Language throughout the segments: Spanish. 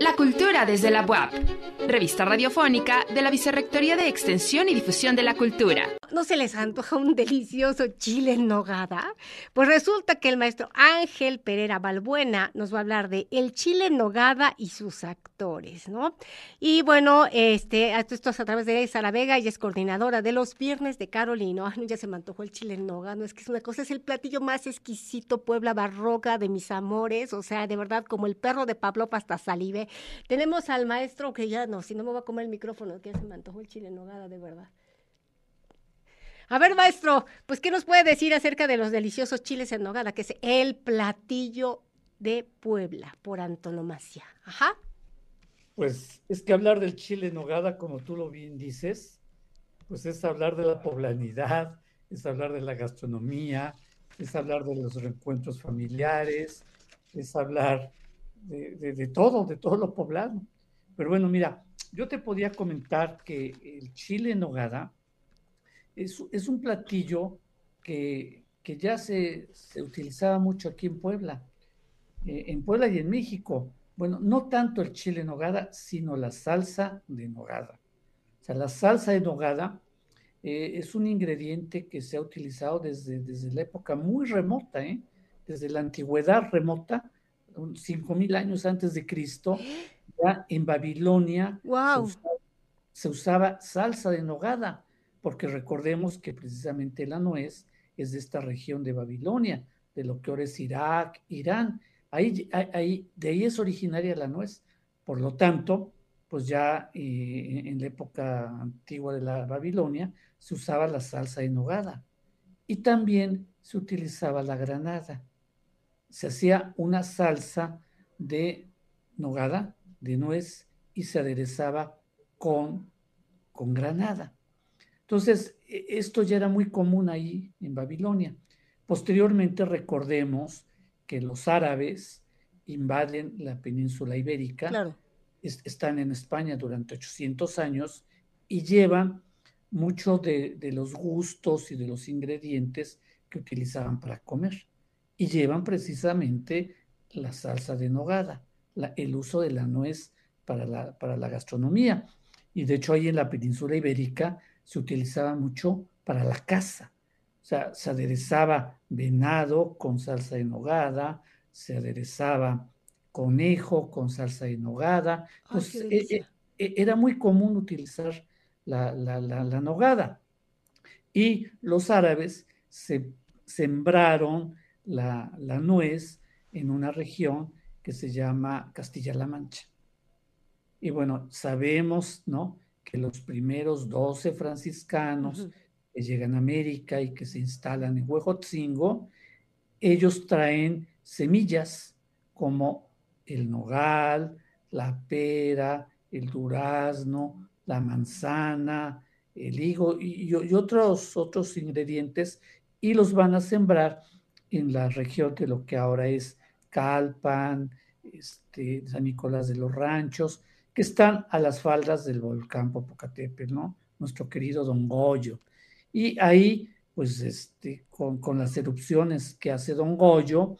La cultura desde la UAP, revista radiofónica de la Vicerrectoría de Extensión y Difusión de la Cultura. ¿No se les antoja un delicioso chile en nogada? Pues resulta que el maestro Ángel Pereira Balbuena nos va a hablar de el chile en nogada y sus actores, ¿no? Y bueno, este, esto es a través de Sara Vega, ella es coordinadora de los viernes de Carolino. Ay, ya se me antojó el chile en nogada, no es que es una cosa, es el platillo más exquisito, Puebla barroca de mis amores, o sea, de verdad, como el perro de Pablo hasta salive. Tenemos al maestro que ya no, si no me va a comer el micrófono, que ya se me antojó el chile en nogada, de verdad. A ver, maestro, pues, ¿qué nos puede decir acerca de los deliciosos chiles en nogada, que es el platillo de Puebla, por antonomasia? Ajá. Pues es que hablar del chile en nogada, como tú lo bien dices, pues es hablar de la poblanidad, es hablar de la gastronomía, es hablar de los reencuentros familiares, es hablar de, todo, de todo lo poblado. Pero bueno, mira, yo te podía comentar que el chile en nogada, es, un platillo que, ya se, utilizaba mucho aquí en Puebla, eh, en Puebla y en México. Bueno, no tanto el chile en nogada, sino la salsa de nogada. O sea, la salsa de nogada eh, es un ingrediente que se ha utilizado desde, desde la época muy remota, ¿eh? desde la antigüedad remota, 5.000 años antes de Cristo, ya en Babilonia se usaba salsa de nogada porque recordemos que precisamente la nuez es de esta región de Babilonia, de lo que ahora es Irak, Irán. Ahí, ahí, de ahí es originaria la nuez. Por lo tanto, pues ya eh, en la época antigua de la Babilonia se usaba la salsa de nogada y también se utilizaba la granada. Se hacía una salsa de nogada, de nuez, y se aderezaba con, con granada. Entonces, e, esto ya era muy común ahí en Babilonia. Posteriormente, recordemos que los árabes invaden la península ibérica, están en España durante 800 años y llevan muchos de, los gustos y de los ingredientes que utilizaban para comer. Y llevan precisamente la salsa de nogada, el uso de la nuez para la, para la gastronomía. Y de hecho ahí en la península ibérica se utilizaba mucho para la caza. O sea, se aderezaba venado con salsa de nogada, se aderezaba conejo con salsa de nogada. Entonces, e, e, e, era muy común utilizar la, nogada. Y los árabes se sembraron la, la nuez en una región que se llama Castilla-La Mancha. Y bueno, sabemos, ¿no? Que los primeros 12 franciscanos que llegan a América y que se instalan en Huejotzingo, ellos traen semillas como el nogal, la pera, el durazno, la manzana, el higo y, otros, otros ingredientes y los van a sembrar en la región de lo que ahora es Calpan, este, San Nicolás de los Ranchos, que están a las faldas del volcán Popocatépetl, ¿no? Nuestro querido Don Goyo. Y ahí, pues, este, con, las erupciones que hace Don Goyo,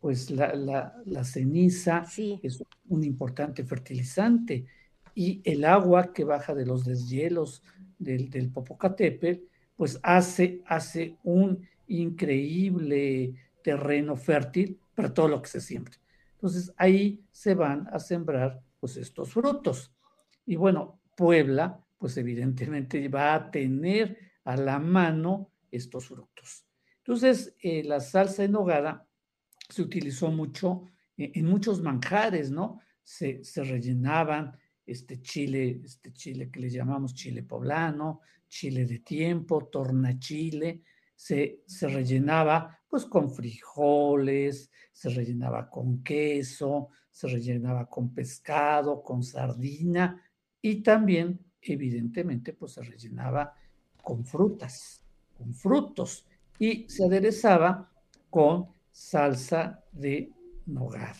pues la, ceniza es un importante fertilizante y el agua que baja de los deshielos del, del Popocatépetl, pues hace, hace un increíble terreno fértil para todo lo que se siembra. Entonces ahí se van a sembrar pues estos frutos. Y bueno, Puebla, pues evidentemente va a tener a la mano estos frutos. Entonces, eh, la salsa en nogada se utilizó mucho en muchos manjares, ¿no? Se, se, rellenaban este chile, este chile que le llamamos chile poblano, chile de tiempo, tornachile, se, se rellenaba pues con frijoles, se rellenaba con queso, se rellenaba con pescado, con sardina y también, evidentemente, pues se rellenaba con frutas, con frutos y se aderezaba con salsa de nogada.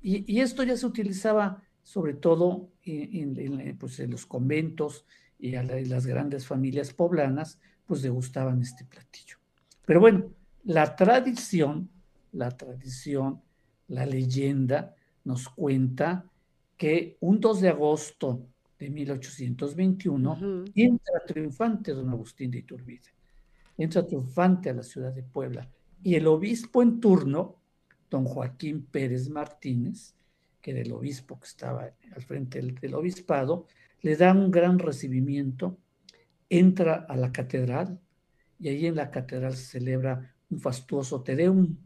Y, esto ya se utilizaba sobre todo en, pues, los conventos y a las grandes familias poblanas, pues degustaban este platillo. Pero bueno, la tradición, la tradición, la leyenda, nos cuenta que un 2 de agosto de 1821 entra triunfante don Agustín de Iturbide, entra triunfante a la ciudad de Puebla. Y el obispo en turno, don Joaquín Pérez Martínez, que era el obispo que estaba al frente del, obispado, le da un gran recibimiento, entra a la catedral y ahí en la catedral se celebra un fastuoso Tedeum.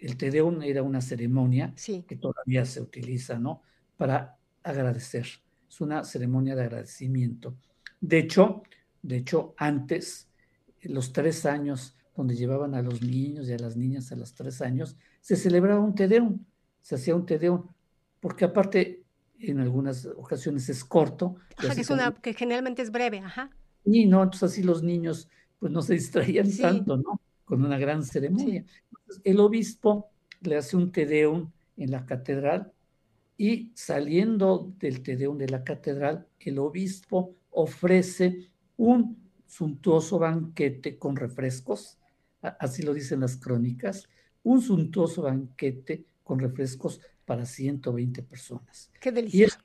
El Tedeum era una ceremonia que todavía se utiliza, ¿no? Para agradecer. Es una ceremonia de agradecimiento. De hecho, de hecho, antes, los tres años donde llevaban a los niños y a las niñas a los tres años, se celebraba un Tedeum, se hacía un Tedeum, porque aparte en algunas ocasiones es corto. Ajá, que, es una, que generalmente es breve, ajá. Y no, entonces así los niños pues no se distraían tanto, ¿no? Con una gran ceremonia. el obispo le hace un Tedeum en la catedral y saliendo del Tedeum de la catedral, el obispo ofrece un suntuoso banquete con refrescos, así lo dicen las crónicas, un suntuoso banquete con refrescos para 120 personas. Qué delicioso.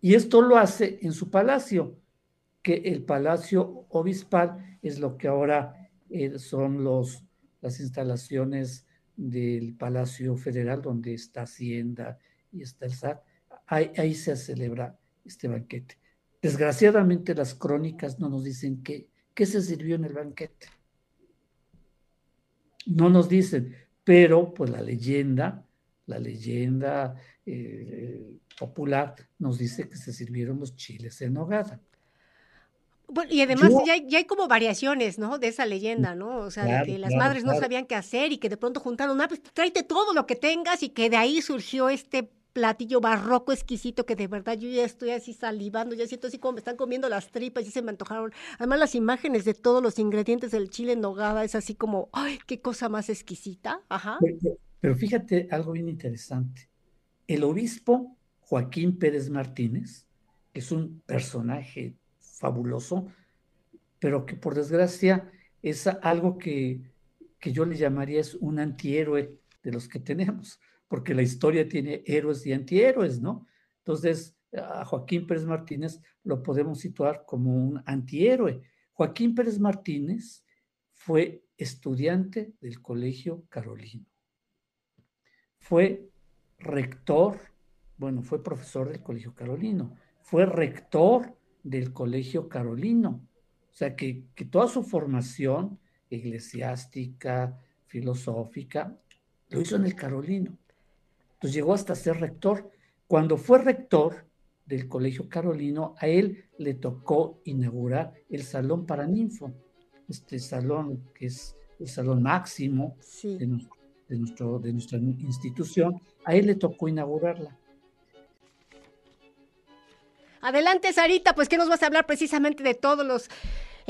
Y esto, lo hace en su palacio, que el palacio obispal es lo que ahora eh, son los, las instalaciones del Palacio Federal, donde está Hacienda y está el SAT. Ahí, ahí se celebra este banquete. Desgraciadamente las crónicas no nos dicen qué, qué se sirvió en el banquete no nos dicen, pero pues la leyenda, la leyenda eh, popular nos dice que se sirvieron los chiles en nogada. Bueno, y además ya, hay, como variaciones, ¿no? De esa leyenda, ¿no? O sea, de que las madres no sabían qué hacer y que de pronto juntaron, ah, pues tráete todo lo que tengas y que de ahí surgió este platillo barroco exquisito que de verdad yo ya estoy así salivando, ya siento así como me están comiendo las tripas, y se me antojaron. Además las imágenes de todos los ingredientes del chile en nogada es así como, ay, qué cosa más exquisita. Ajá. Pero, fíjate algo bien interesante. El obispo Joaquín Pérez Martínez, que es un personaje fabuloso, pero que por desgracia es algo que, que yo le llamaría es un antihéroe de los que tenemos porque la historia tiene héroes y antihéroes, ¿no? Entonces, a Joaquín Pérez Martínez lo podemos situar como un antihéroe. Joaquín Pérez Martínez fue estudiante del Colegio Carolino. Fue rector, bueno, fue profesor del Colegio Carolino, fue rector del Colegio Carolino. O sea, que, que toda su formación eclesiástica, filosófica, lo hizo en el Carolino. Entonces llegó hasta ser rector. Cuando fue rector del Colegio Carolino, a él le tocó inaugurar el Salón para Ninfo, este salón que es el salón máximo de, nuestro, de nuestra institución. A él le tocó inaugurarla. Adelante, Sarita, pues que nos vas a hablar precisamente de todos los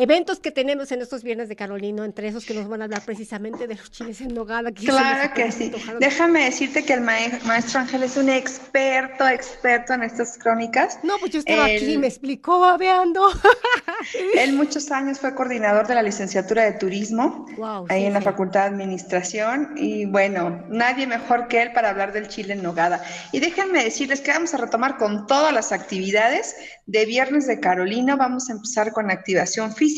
eventos que tenemos en estos viernes de Carolino, entre esos que nos van a hablar precisamente de los chiles en nogada. claro que sí. Déjame decirte que el maestro Ángel es un experto, experto en estas crónicas. No, pues yo estaba aquí y me explicó babeando. él muchos años fue coordinador de la licenciatura de turismo, ahí en la Facultad de Administración, y bueno, nadie mejor que él para hablar del chile en nogada. Y déjenme decirles que vamos a retomar con todas las actividades de viernes de Carolino. Vamos a empezar con activación física.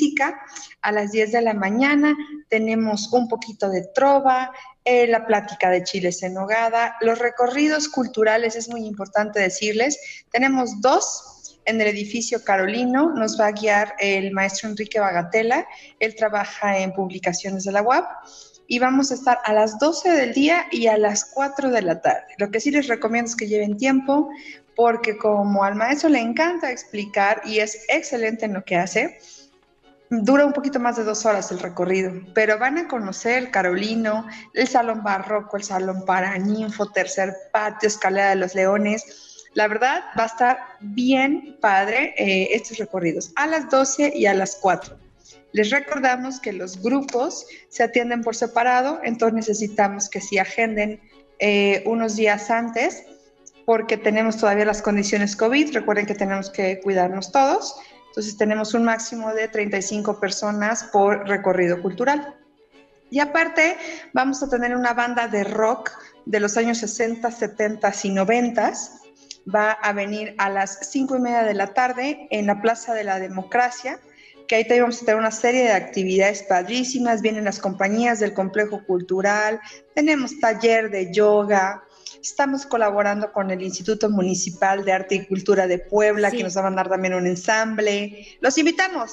A las 10 de la mañana tenemos un poquito de trova, eh, la plática de chiles en nogada, los recorridos culturales, es muy importante decirles. Tenemos dos en el edificio Carolino, nos va a guiar el maestro Enrique Bagatela, él trabaja en publicaciones de la UAP y vamos a estar a las 12 del día y a las 4 de la tarde. Lo que sí les recomiendo es que lleven tiempo porque como al maestro le encanta explicar y es excelente en lo que hace, Dura un poquito más de dos horas el recorrido, pero van a conocer el Carolino, el Salón Barroco, el Salón Paraninfo, Tercer Patio, Escalera de los Leones. La verdad, va a estar bien padre eh, estos recorridos a las 12 y a las 4. Les recordamos que los grupos se atienden por separado, entonces necesitamos que si agenden eh, unos días antes, porque tenemos todavía las condiciones COVID. Recuerden que tenemos que cuidarnos todos. Entonces tenemos un máximo de 35 personas por recorrido cultural. Y aparte vamos a tener una banda de rock de los años 60, 70 y 90 va a venir a las cinco y media de la tarde en la Plaza de la Democracia, que ahí vamos a tener una serie de actividades padrísimas, vienen las compañías del complejo cultural, tenemos taller de yoga, estamos colaborando con el Instituto Municipal de Arte y Cultura de Puebla, que nos va a mandar también un ensamble. Los invitamos.